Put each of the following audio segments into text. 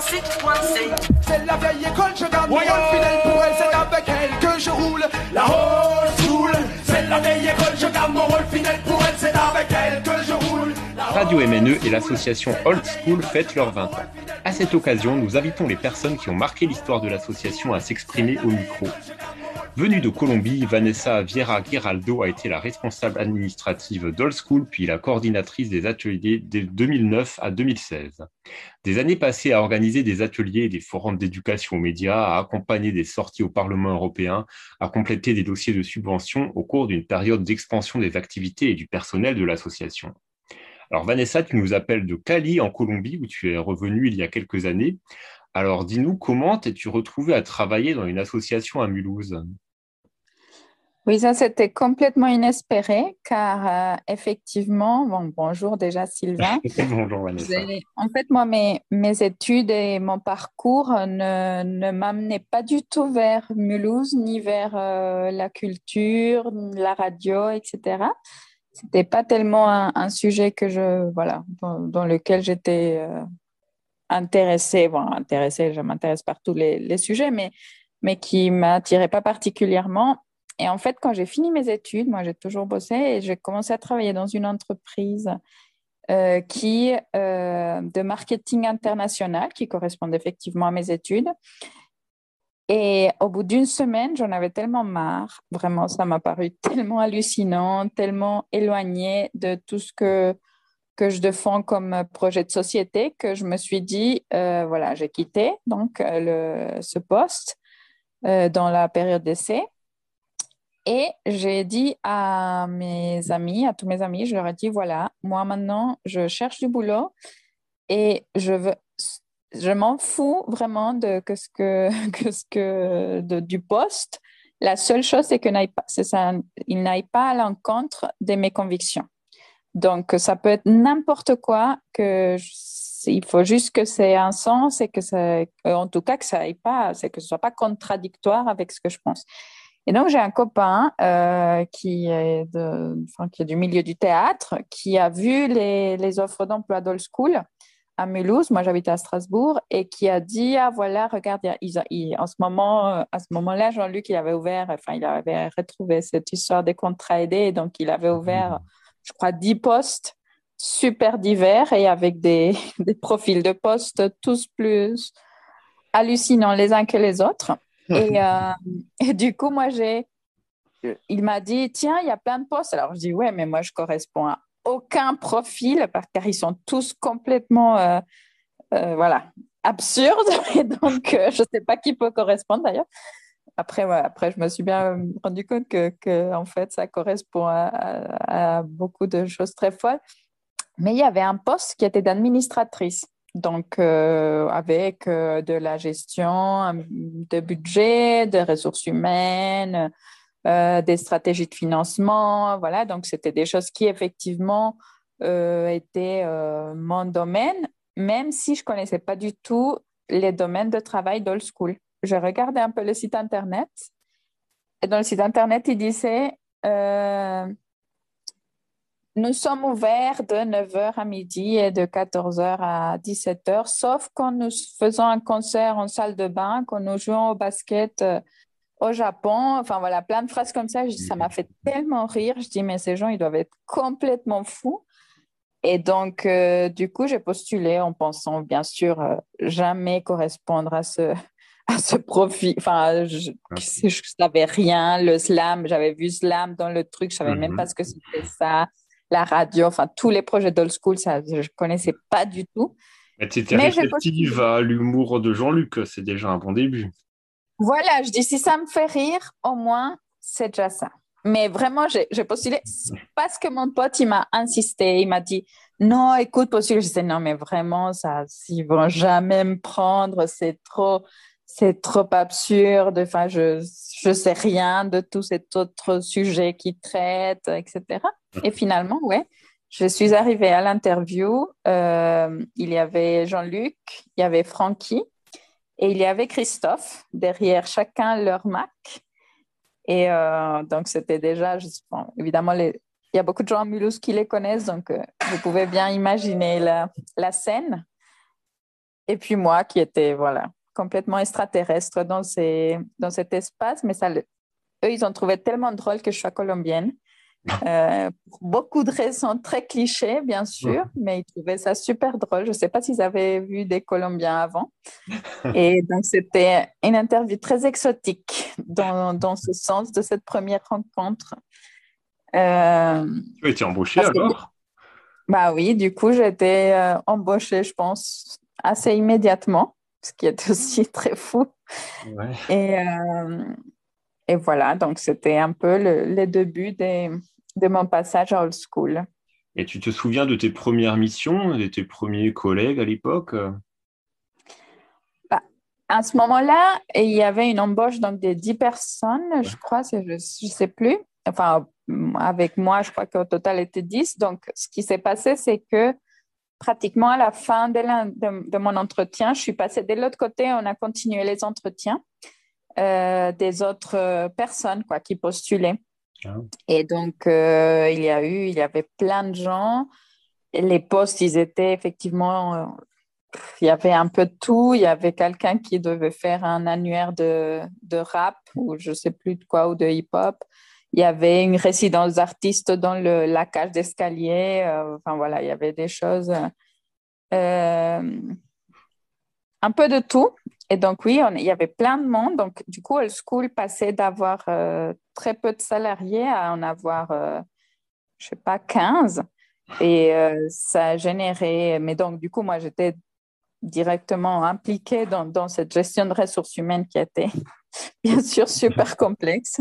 C'est la vieille école, je garde mon rôle fidèle pour elle, c'est avec elle que je roule. La old school, c'est la vieille école, je garde mon rôle fidèle pour elle, c'est avec elle que je roule. Radio MNE et l'association Old School fêtent leurs 20 ans. À cette occasion, nous invitons les personnes qui ont marqué l'histoire de l'association à s'exprimer au micro. Venue de Colombie, Vanessa Vieira Giraldo a été la responsable administrative d'Old School puis la coordinatrice des ateliers de 2009 à 2016. Des années passées à organiser des ateliers et des forums d'éducation aux médias, à accompagner des sorties au Parlement européen, à compléter des dossiers de subvention au cours d'une période d'expansion des activités et du personnel de l'association. Alors Vanessa, tu nous appelles de Cali en Colombie où tu es revenue il y a quelques années. Alors dis-nous comment t'es-tu retrouvée à travailler dans une association à Mulhouse? Oui, ça c'était complètement inespéré car euh, effectivement, bon, bonjour déjà Sylvain. bonjour Vanessa. En fait, moi, mes, mes études et mon parcours ne, ne m'amenaient pas du tout vers Mulhouse, ni vers euh, la culture, la radio, etc. C'était pas tellement un, sujet que je, voilà, dans, lequel j'étais euh, intéressée. Bon, intéressée, je m'intéresse par tous les, les sujets, mais, mais qui m'attirait pas particulièrement. Et en fait, quand j'ai fini mes études, moi j'ai toujours bossé et j'ai commencé à travailler dans une entreprise euh, qui euh, de marketing international qui correspond effectivement à mes études. Et au bout d'une semaine, j'en avais tellement marre, vraiment, ça m'a paru tellement hallucinant, tellement éloigné de tout ce que, que je défends comme projet de société que je me suis dit, euh, voilà, j'ai quitté donc le, ce poste dans la période d'essai et j'ai dit à mes amis, à tous mes amis, je leur ai dit, voilà, moi maintenant, je cherche du boulot et je veux, je m'en fous vraiment de que ce que, que ce que de, du poste. La seule chose, c'est que n'aille pas, ça, il n'aille pas à l'encontre de mes convictions. Donc, ça peut être n'importe quoi, que il faut juste que c'est un sens et que ça, en tout cas, que ça aille pas, c'est que ce soit pas contradictoire avec ce que je pense. Et donc, j'ai un copain euh, qui, est de, qui est du milieu du théâtre, qui a vu les, les offres d'emploi d'Old School à Mulhouse, moi j'habitais à Strasbourg, et qui a dit ah voilà regarde il, en ce moment à ce moment-là Jean-Luc il avait ouvert enfin il avait retrouvé cette histoire des contrats aidés. Donc il avait ouvert je crois dix postes super divers et avec des, des profils de postes tous plus hallucinants les uns que les autres et, euh, et, du coup, moi, j'ai. Il m'a dit Tiens, il y a plein de postes. Alors, je dis Ouais, mais moi, je corresponds à aucun profil car ils sont tous complètement. Euh, euh, voilà, absurdes. Et donc, je ne sais pas qui peut correspondre d'ailleurs. Après, après, je me suis bien rendu compte que, que en fait, ça correspond à, à, beaucoup de choses très folles. Mais il y avait un poste qui était d'administratrice donc euh, avec euh, de la gestion de budget, de ressources humaines, euh, des stratégies de financement, voilà. Donc c'était des choses qui effectivement étaient mon domaine, même si je connaissais pas du tout les domaines de travail d'old school. Je regardais un peu le site internet et dans le site internet il disait nous sommes ouverts de 9h à midi et de 14h à 17h, sauf quand nous faisons un concert en salle de bain, quand nous jouons au basket euh, au Japon. Enfin voilà, plein de phrases comme ça. ça m'a fait tellement rire. Je dis, mais ces gens, ils doivent être complètement fous. Et donc, euh, du coup, j'ai postulé en pensant, bien sûr, euh, jamais correspondre à ce, à ce profil. Enfin, je ne savais rien. Le slam, j'avais vu slam dans le truc, je savais même mhm. pas ce que c'était ça la radio, enfin tous les projets d'old school, ça, je ne connaissais pas du tout. Mais tu étais réceptive à l'humour de Jean-Luc, c'est déjà un bon début. Voilà, je dis si ça me fait rire, au moins, c'est déjà ça. Mais vraiment, j'ai postulé parce que mon pote, il m'a insisté, il m'a dit non, écoute, postule. Je disais non, mais vraiment, ça, ils vont jamais me prendre, c'est trop, c'est trop absurde. Enfin, je, je sais rien de tous ces autres sujets qui traitent, etc. Et finalement, ouais, je suis arrivée à l'interview. Euh, il y avait Jean-Luc, il y avait Francky et il y avait Christophe derrière chacun leur Mac. Et euh, donc, c'était déjà, évidemment, les, il y a beaucoup de gens à Mulhouse qui les connaissent, donc euh, vous pouvez bien imaginer la, la scène. et puis moi qui étais voilà, complètement extraterrestre dans, ces, dans cet espace. Mais ça, eux, ils ont trouvé tellement drôle que je sois colombienne. Euh, beaucoup de raisons très clichés, bien sûr, mais ils trouvaient ça super drôle. Je ne sais pas s'ils avaient vu des Colombiens avant. Et donc, c'était une interview très exotique dans, dans, ce sens de cette première rencontre. Euh, tu as été embauchée alors? Bah oui, du coup, j'ai été euh, embauchée, je pense, assez immédiatement, ce qui est aussi très fou. Et, euh, et voilà, donc c'était un peu le, les débuts de mon passage à Old School. Et tu te souviens de tes premières missions, de tes premiers collègues à l'époque? Bah, À ce moment-là, il y avait une embauche donc, de 10 personnes, je crois, je ne sais plus. Enfin, avec moi, je crois qu'au total, était 10. Donc, ce qui s'est passé, c'est que pratiquement à la fin de, de, mon entretien, je suis passée de l'autre côté, on a continué les entretiens euh, des autres euh, personnes quoi, qui postulaient. Ah. Et donc, euh, il y a eu, il y avait plein de gens. Les postes, ils étaient effectivement, il y avait un peu de tout. Il y avait quelqu'un qui devait faire un annuaire de, de rap ou je ne sais plus de quoi, ou de hip-hop il y avait une résidence d'artiste dans la cage d'escalier. Euh, enfin voilà, il y avait des choses, euh, un peu de tout. Et donc oui, il y avait plein de monde. Donc du coup, Old School passait d'avoir euh, très peu de salariés à en avoir, je sais pas, 15. Et ça a généré, mais donc du coup, moi, j'étais directement impliquée dans, cette gestion de ressources humaines qui était bien sûr super complexe.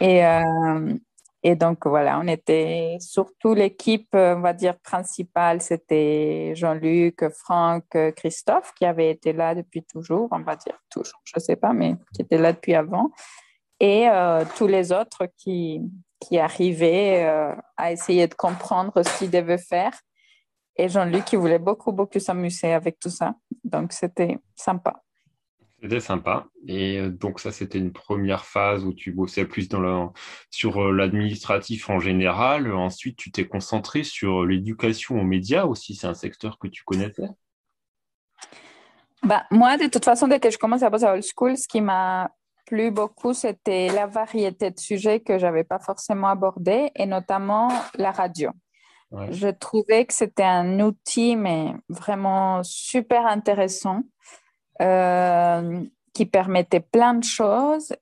Et, euh, et donc voilà, on était surtout l'équipe, on va dire, principale, c'était Jean-Luc, Franck, Christophe, qui avait été là depuis toujours, on va dire toujours, je ne sais pas, mais qui était là depuis avant. Et euh, tous les autres qui, qui arrivaient euh, à essayer de comprendre ce qu'ils devaient faire et Jean-Luc qui voulait beaucoup, beaucoup s'amuser avec tout ça. Donc, c'était sympa. C'était sympa. Et euh, donc, ça, c'était une première phase où tu bossais plus dans sur euh, l'administratif en général. Ensuite, tu t'es concentré sur l'éducation aux médias aussi. C'est un secteur que tu connaissais? Bah, Moi, de toute façon, dès que je commençais à bosser à Old School, ce qui m'a plu beaucoup, c'était la variété de sujets que je n'avais pas forcément abordés, et notamment la radio. Je trouvais que c'était un outil, mais vraiment super intéressant, euh, qui permettait plein de choses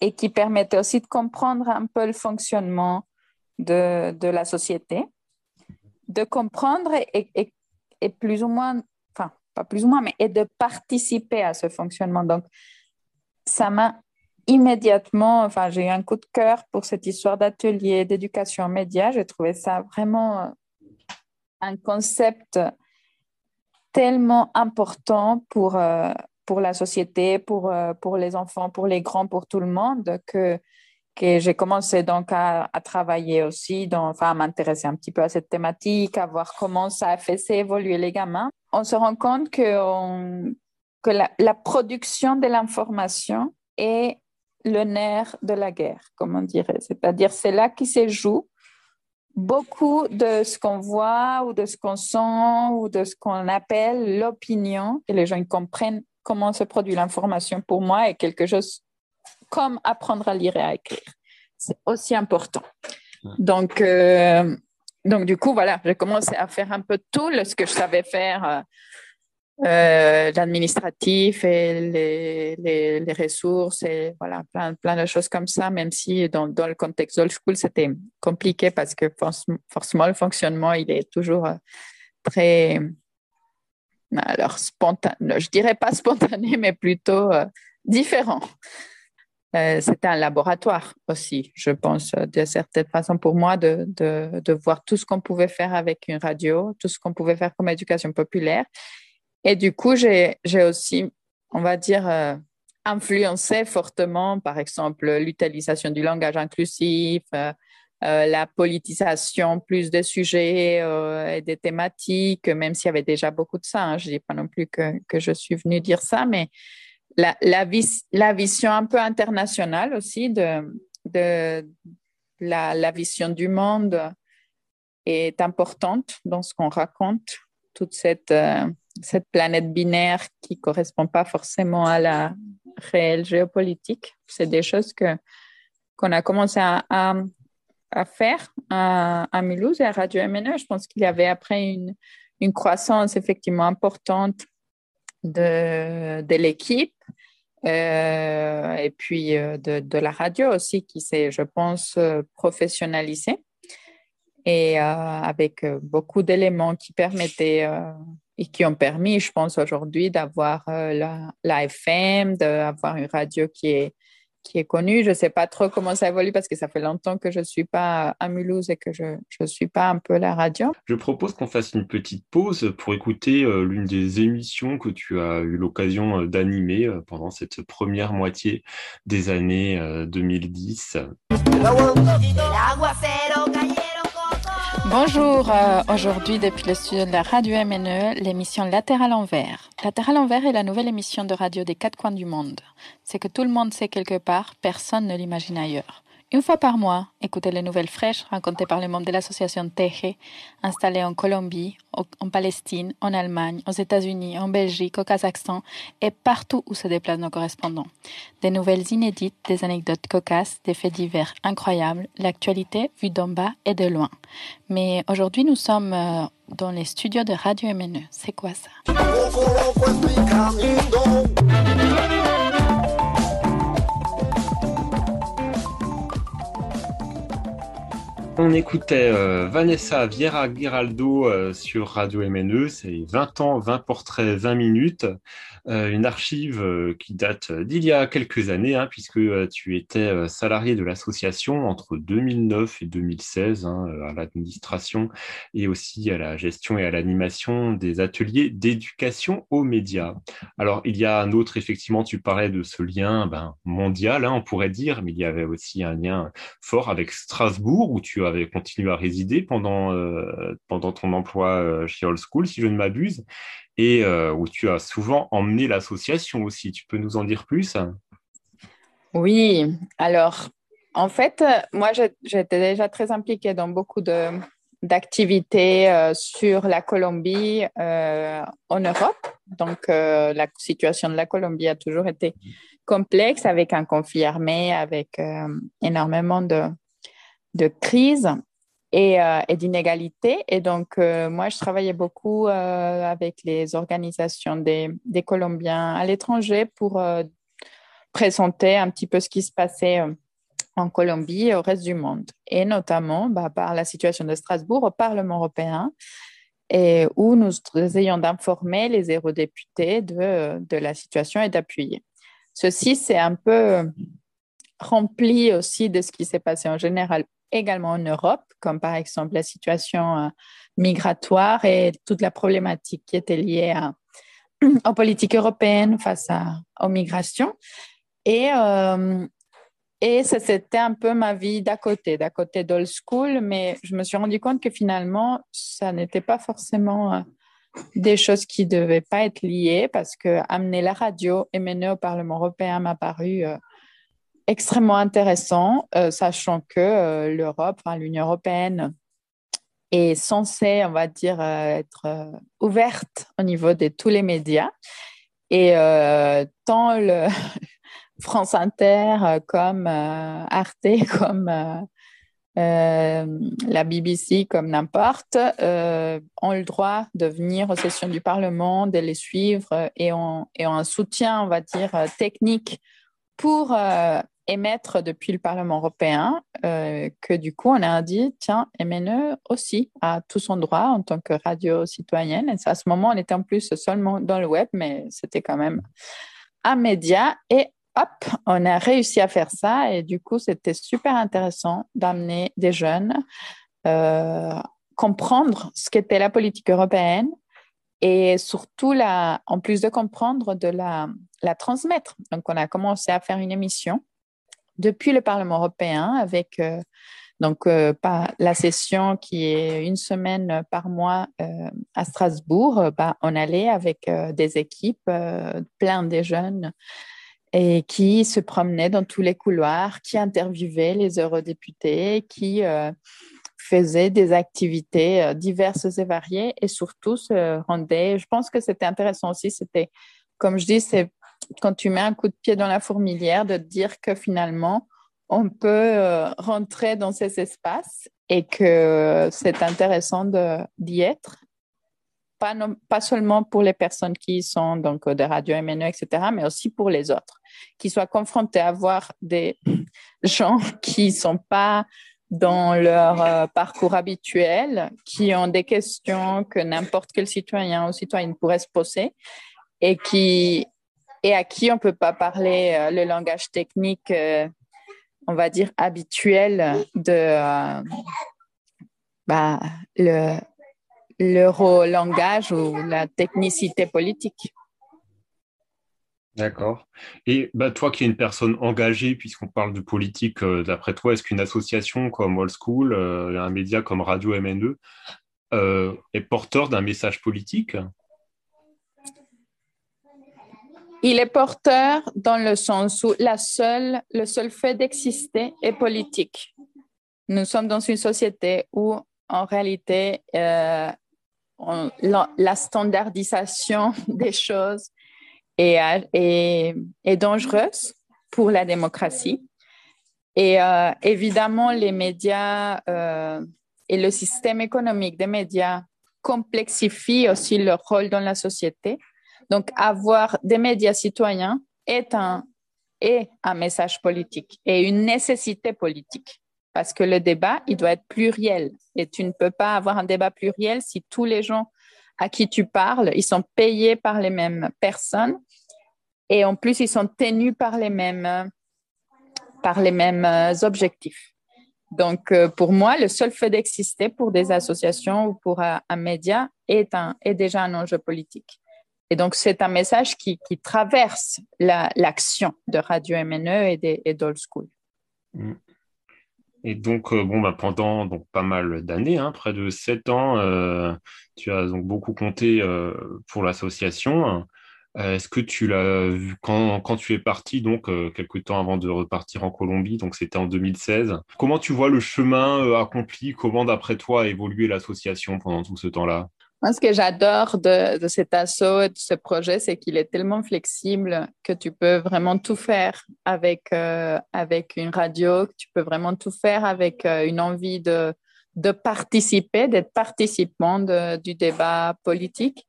et qui permettait aussi de comprendre un peu le fonctionnement de, de la société, de comprendre et, et, et, plus ou moins, enfin, pas plus ou moins, mais et de participer à ce fonctionnement. Donc, ça m'a immédiatement, enfin, j'ai eu un coup de cœur pour cette histoire d'atelier d'éducation média. J'ai trouvé ça vraiment euh, un concept tellement important pour, euh, pour la société, pour, euh, pour les enfants, pour les grands, pour tout le monde, que, que j'ai commencé donc à, travailler aussi, enfin, à m'intéresser un petit peu à cette thématique, à voir comment ça a fait évoluer les gamins. On se rend compte que, que la, la production de l'information est le nerf de la guerre, comme on dirait. C'est-à-dire, c'est là qui se joue beaucoup de ce qu'on voit ou de ce qu'on sent ou de ce qu'on appelle l'opinion, que les gens comprennent comment se produit l'information pour moi est quelque chose comme apprendre à lire et à écrire. C'est aussi important. Donc, euh, donc, du coup, voilà, j'ai commencé à faire un peu tout ce que je savais faire euh, euh, l'administratif et les, les, ressources et voilà, plein, plein de choses comme ça, même si dans, dans le contexte old school, c'était compliqué parce que forcément, le fonctionnement, il est toujours euh, très, alors, spontané, je dirais pas spontané, mais plutôt euh, différent. C'était un laboratoire aussi, je pense, de certaine façon pour moi, de, de, de voir tout ce qu'on pouvait faire avec une radio, tout ce qu'on pouvait faire comme éducation populaire et du coup, j'ai aussi, on va dire, euh, influencé fortement, par exemple, l'utilisation du langage inclusif, euh, euh, la politisation plus des sujets et des thématiques, même s'il y avait déjà beaucoup de ça. Hein. je ne dis pas non plus que, que, je suis venue dire ça, mais la, la, la vision un peu internationale aussi de, de la, la vision du monde est importante dans ce qu'on raconte, toute cette cette planète binaire qui correspond pas forcément à la réelle géopolitique. C'est des choses que qu'on a commencé à, faire à, Mulhouse et à Radio MNE. Je pense qu'il y avait après une, une croissance effectivement importante de, de l'équipe euh, et puis euh, de, la radio aussi qui s'est, je pense, euh, professionnalisée et avec beaucoup d'éléments qui permettaient et qui ont permis, je pense, aujourd'hui d'avoir la, la, FM, d'avoir une radio qui est, qui est connue. Je ne sais pas trop comment ça évolue parce que ça fait longtemps que je ne suis pas à Mulhouse et que je ne suis pas un peu la radio. Je propose qu'on fasse une petite pause pour écouter l'une des émissions que tu as eu l'occasion d'animer pendant cette première moitié des années 2010. Bonjour, euh, aujourd'hui depuis le studio de la radio MNE, l'émission Latéral Envers. Latéral Envers est la nouvelle émission de radio des quatre coins du monde. C'est que tout le monde sait quelque part, personne ne l'imagine ailleurs. Une fois par mois, écoutez les nouvelles fraîches racontées par les membres de l'association Teje, installée en Colombie, en Palestine, en Allemagne, aux États-Unis, en Belgique, au Kazakhstan et partout où se déplacent nos correspondants. Des nouvelles inédites, des anecdotes cocasses, des faits divers incroyables, l'actualité vue d'en bas et de loin. Mais aujourd'hui, nous sommes euh, dans les studios de Radio MNE. C'est quoi ça? On écoutait euh, Vanessa Vieira Giraldo euh, sur Radio MNE, c'est 20 ans, 20 portraits, 20 minutes. Euh, une archive qui date d'il y a quelques années, hein, puisque tu étais salarié de l'association entre 2009 et 2016 hein, à l'administration et aussi à la gestion et à l'animation des ateliers d'éducation aux médias. Alors, il y a un autre, effectivement, tu parlais de ce lien ben, mondial, hein, on pourrait dire, mais il y avait aussi un lien fort avec Strasbourg, où tu avais continué à résider pendant, pendant ton emploi chez Old School, si je ne m'abuse et euh, où tu as souvent emmené l'association aussi. Tu peux nous en dire plus? Oui, alors en fait, moi j'étais déjà très impliquée dans beaucoup d'activités euh, sur la Colombie euh, en Europe. Donc la situation de la Colombie a toujours été complexe avec un conflit armé, avec énormément de, de crises et, euh, et d'inégalité. Et donc, euh, moi, je travaillais beaucoup euh, avec les organisations des, Colombiens à l'étranger pour euh, présenter un petit peu ce qui se passait en Colombie et au reste du monde. Et notamment bah, par la situation de Strasbourg au Parlement européen, et où nous essayons d'informer les eurodéputés de, de la situation et d'appuyer. Ceci, c'est un peu rempli aussi de ce qui s'est passé en général également en Europe, comme par exemple la situation euh, migratoire et toute la problématique qui était liée à, aux politiques européennes face à, aux migrations. Et, euh, et ça, c'était un peu ma vie d'à côté, d'à côté d'old school, mais je me suis rendu compte que finalement, ça n'était pas forcément euh, des choses qui ne devaient pas être liées parce que amener la radio et mener au Parlement européen m'a paru extrêmement intéressant, euh, sachant que euh, l'Europe, l'Union européenne, est censée, on va dire, euh, être ouverte au niveau de tous les médias. Et tant le France Inter comme Arte, comme la BBC, comme n'importe, ont le droit de venir aux sessions du Parlement, de les suivre et ont un soutien, on va dire, technique pour émettre depuis le Parlement européen euh, que du coup, on a dit, tiens, MNE aussi a tout son droit en tant que radio citoyenne. Et à ce moment, on était en plus seulement dans le web, mais c'était quand même un média. Et hop, on a réussi à faire ça. Et du coup, c'était super intéressant d'amener des jeunes euh, comprendre ce qu'était la politique européenne et surtout, la, en plus de comprendre, de la, la transmettre. Donc, on a commencé à faire une émission depuis le Parlement européen avec euh, donc euh, la session qui est une semaine par mois euh, à Strasbourg, bah, on allait avec des équipes, plein de jeunes et qui se promenaient dans tous les couloirs, qui interviewaient les eurodéputés, qui faisait des activités euh, diverses et variées et surtout se rendait, je pense que c'était intéressant aussi, c'était, comme je dis, c'est quand tu mets un coup de pied dans la fourmilière, de dire que finalement, on peut euh, rentrer dans ces espaces et que c'est intéressant d'y être. Pas, pas, seulement pour les personnes qui sont donc des radios MNE, etc., mais aussi pour les autres, qui soient confrontés à voir des gens qui ne sont pas dans leur euh, parcours habituel, qui ont des questions que n'importe quel citoyen ou citoyenne pourrait se poser et qui et à qui on peut pas parler euh, le langage technique, euh, on va dire habituel de euh, bah, le l'euro-langage ou la technicité politique. D'accord. Et bah, toi qui es une personne engagée, puisqu'on parle de politique, d'après toi, est-ce qu'une association comme Old School, un média comme Radio MNE, est porteur d'un message politique? Il est porteur dans le sens où la seule, le seul fait d'exister est politique. Nous sommes dans une société où, en réalité, euh, la, standardisation des choses est, est, dangereuse pour la démocratie. Et euh, évidemment, les médias euh, et le système économique des médias complexifient aussi leur rôle dans la société donc, avoir des médias citoyens est un, est un message politique et une nécessité politique parce que le débat, il doit être pluriel et tu ne peux pas avoir un débat pluriel si tous les gens à qui tu parles, ils sont payés par les mêmes personnes et en plus, ils sont tenus par les mêmes, par les mêmes euh, objectifs. Donc, euh, pour moi, le seul fait d'exister pour des associations ou pour un, média est, un, est déjà un enjeu politique. Et donc, c'est un message qui, traverse l'action de Radio MNE et d'Old School. Mm. Et donc, euh, bon, bah, pendant donc, pas mal d'années, hein, près de sept ans, euh, tu as donc beaucoup compté euh, pour l'association. Est-ce que tu l'as vu quand, tu es parti, donc quelques temps avant de repartir en Colombie, donc c'était en 2016 Comment tu vois le chemin accompli? Comment, d'après toi, a évolué l'association pendant tout ce temps-là? Moi, ce que j'adore de, cet assaut et de ce projet, c'est qu'il est tellement flexible que tu peux vraiment tout faire avec, euh, avec une radio, que tu peux vraiment tout faire avec euh, une envie de, de participer, d'être participant du débat politique.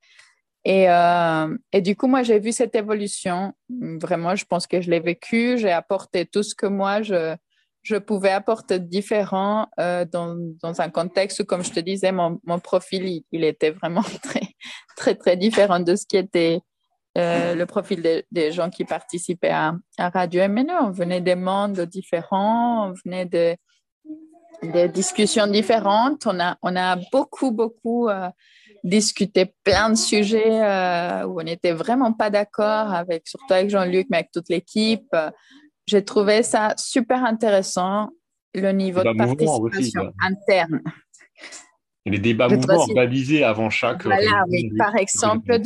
Et, euh, et du coup, moi, j'ai vu cette évolution. Vraiment, je pense que je l'ai vécu. J'ai apporté tout ce que moi, je, je pouvais apporter différent euh, dans, un contexte où, comme je te disais, mon, profil, il, était vraiment très, très, très différent de ce qui était euh, le profil des gens qui participaient à, à Radio MNE. On venait des mondes différents, on venait de, des discussions différentes. On a, on a beaucoup, beaucoup euh, discuté plein de sujets euh, où on n'était vraiment pas d'accord, avec, surtout avec Jean-Luc, mais avec toute l'équipe. J'ai trouvé ça super intéressant, le niveau de participation interne. les débats mouvants organisés avant chaque. Voilà, oui. Par exemple,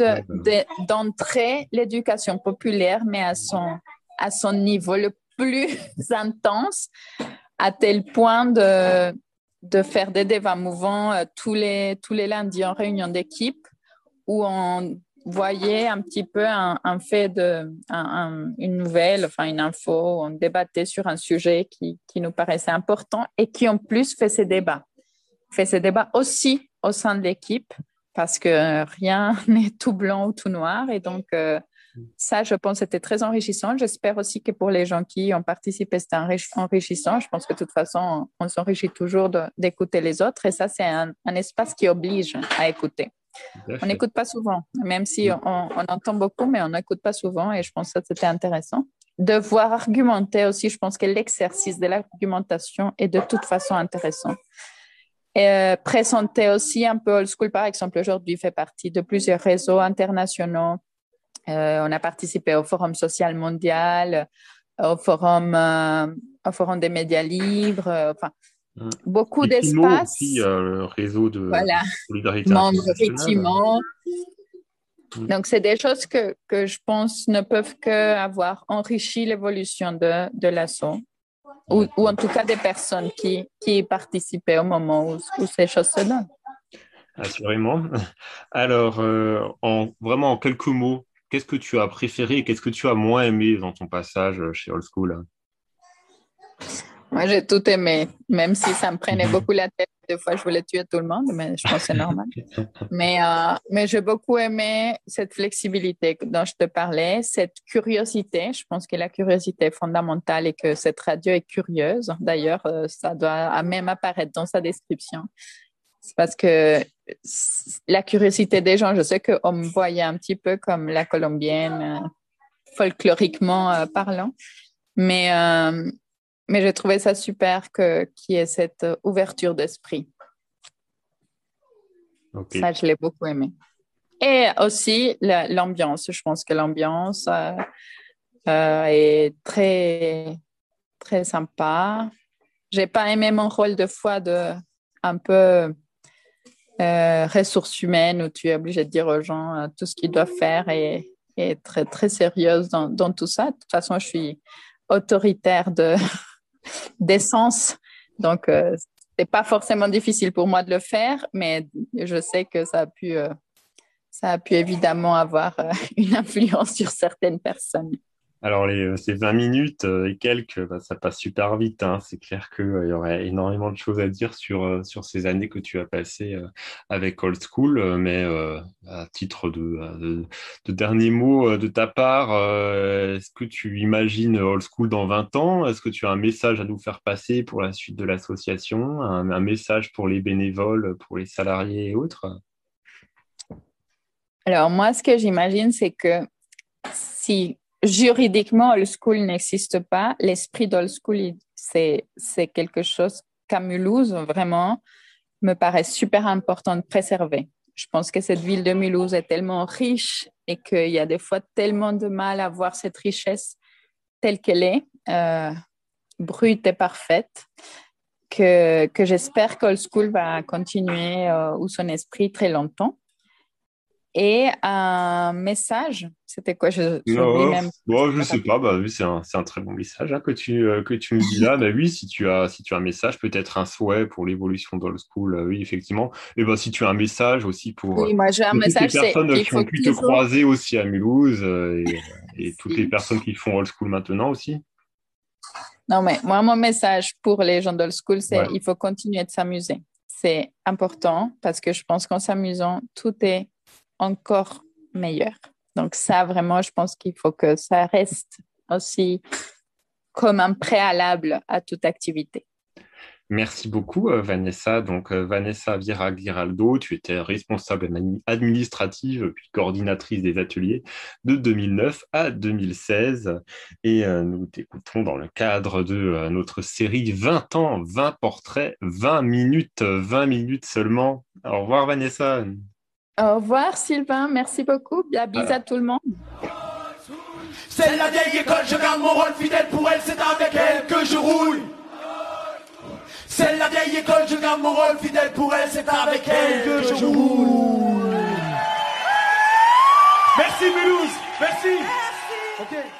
d'entrer de, l'éducation populaire, mais à son, à son niveau le plus intense, à tel point de, de faire des débats mouvants euh, tous, les, tous les lundis en réunion d'équipe, où on voyait un petit peu un, fait de une nouvelle, enfin une info, on débattait sur un sujet qui, qui, nous paraissait important et qui en plus fait ces débats. Fait ces débats aussi au sein de l'équipe parce que rien n'est tout blanc ou tout noir et donc euh, ça, je pense, c'était très enrichissant. J'espère aussi que pour les gens qui ont participé, c'était enrichissant. Je pense que de toute façon, on s'enrichit toujours d'écouter les autres et ça, c'est un espace qui oblige à écouter. On n'écoute pas souvent, même si on, entend beaucoup, mais on n'écoute pas souvent et je pense que c'était intéressant. De voir argumenter aussi, je pense que l'exercice de l'argumentation est de toute façon intéressant. Et euh, présenter aussi un peu Old School, par exemple, aujourd'hui fait partie de plusieurs réseaux internationaux. Euh, on a participé au Forum social mondial, au Forum, euh, au forum des médias libres. enfin. Beaucoup d'espace. aussi, euh, le réseau de voilà. solidarité effectivement. Mm. Donc, c'est des choses que, que, je pense ne peuvent qu'avoir enrichi l'évolution de, de l'assaut. ou, ou, en tout cas des personnes qui, qui participaient au moment où, où ces choses se donnent. Assurément. Alors, euh, en, vraiment en quelques mots, qu'est-ce que tu as préféré et qu'est-ce que tu as moins aimé dans ton passage chez Old School? Moi, j'ai tout aimé, même si ça me prenait beaucoup la tête. Des fois, je voulais tuer tout le monde, mais je pense que c'est normal. mais euh, mais j'ai beaucoup aimé cette flexibilité dont je te parlais, cette curiosité. Je pense que la curiosité est fondamentale et que cette radio est curieuse. D'ailleurs, euh, ça doit même apparaître dans sa description. C'est parce que la curiosité des gens, je sais qu'on me voyait un petit peu comme la colombienne, euh, folkloriquement parlant, mais, euh, mais j'ai trouvé ça super qu'il y ait cette ouverture d'esprit. Okay. Ça, je l'ai beaucoup aimé. Et aussi l'ambiance. Je pense que l'ambiance est très, très sympa. J'ai pas aimé mon rôle de fois de un peu euh, ressources humaines où tu es obligé de dire aux gens euh, tout ce qu'ils doivent faire et, et très, très sérieuse dans, dans, tout ça. De toute façon, je suis autoritaire de, d'essence, donc euh, c'est pas forcément difficile pour moi de le faire, mais je sais que ça a pu, euh, ça a pu évidemment avoir euh, une influence sur certaines personnes. Alors, euh, ces 20 minutes euh, et quelques, bah, ça passe super vite. Hein. C'est clair qu'il euh, y aurait énormément de choses à dire sur, sur ces années que tu as passées avec Old School. mais à titre de, de, dernier mot de ta part, est-ce que tu imagines Old School dans 20 ans? Est-ce que tu as un message à nous faire passer pour la suite de l'association? Un, un message pour les bénévoles, pour les salariés et autres? Alors, moi, ce que j'imagine, c'est que si juridiquement, old school n'existe pas. L'esprit d'old school, c'est, quelque chose qu'à Mulhouse, vraiment, me paraît super important de préserver. Je pense que cette ville de Mulhouse est tellement riche et qu'il y a des fois tellement de mal à voir cette richesse telle qu'elle est, euh, brute et parfaite, que, que j'espère qu'Old School va continuer euh, ou son esprit très longtemps et un message. C'était quoi? Je ne même. Bon, je sais pas. Bah, oui, c'est un, un, très bon message hein, que tu euh, que tu me dis là. bah, oui, si tu as si tu as un message, peut-être un souhait pour l'évolution d'Old School. Euh, oui, effectivement. Et bah, si tu as un message aussi pour. Oui, moi j'ai un message. les personnes qui ont pu te croiser aussi à Mulhouse euh, et, et toutes les personnes qui font Old School maintenant aussi. Non, mais moi, mon message pour les gens d'Old School, c'est il faut continuer de s'amuser. C'est important parce que je pense qu'en s'amusant, tout est encore meilleur. Donc ça, vraiment, je pense qu'il faut que ça reste aussi comme un préalable à toute activité. Merci beaucoup, euh, Vanessa. Donc, euh, Vanessa Vira-Giraldo, tu étais responsable administrative puis coordinatrice des ateliers de 2009 à 2016. Et euh, nous t'écoutons dans le cadre de notre série 20 ans, 20 portraits, 20 minutes, 20 minutes seulement. Au revoir, Vanessa. Au revoir Sylvain, merci beaucoup. Bien, bisous à tout le monde. C'est la vieille école, je garde mon rôle fidèle pour elle, c'est avec elle que je roule. C'est la vieille école, je garde mon rôle fidèle pour elle, c'est avec elle que je roule. Merci Mulhouse, merci. merci. Okay.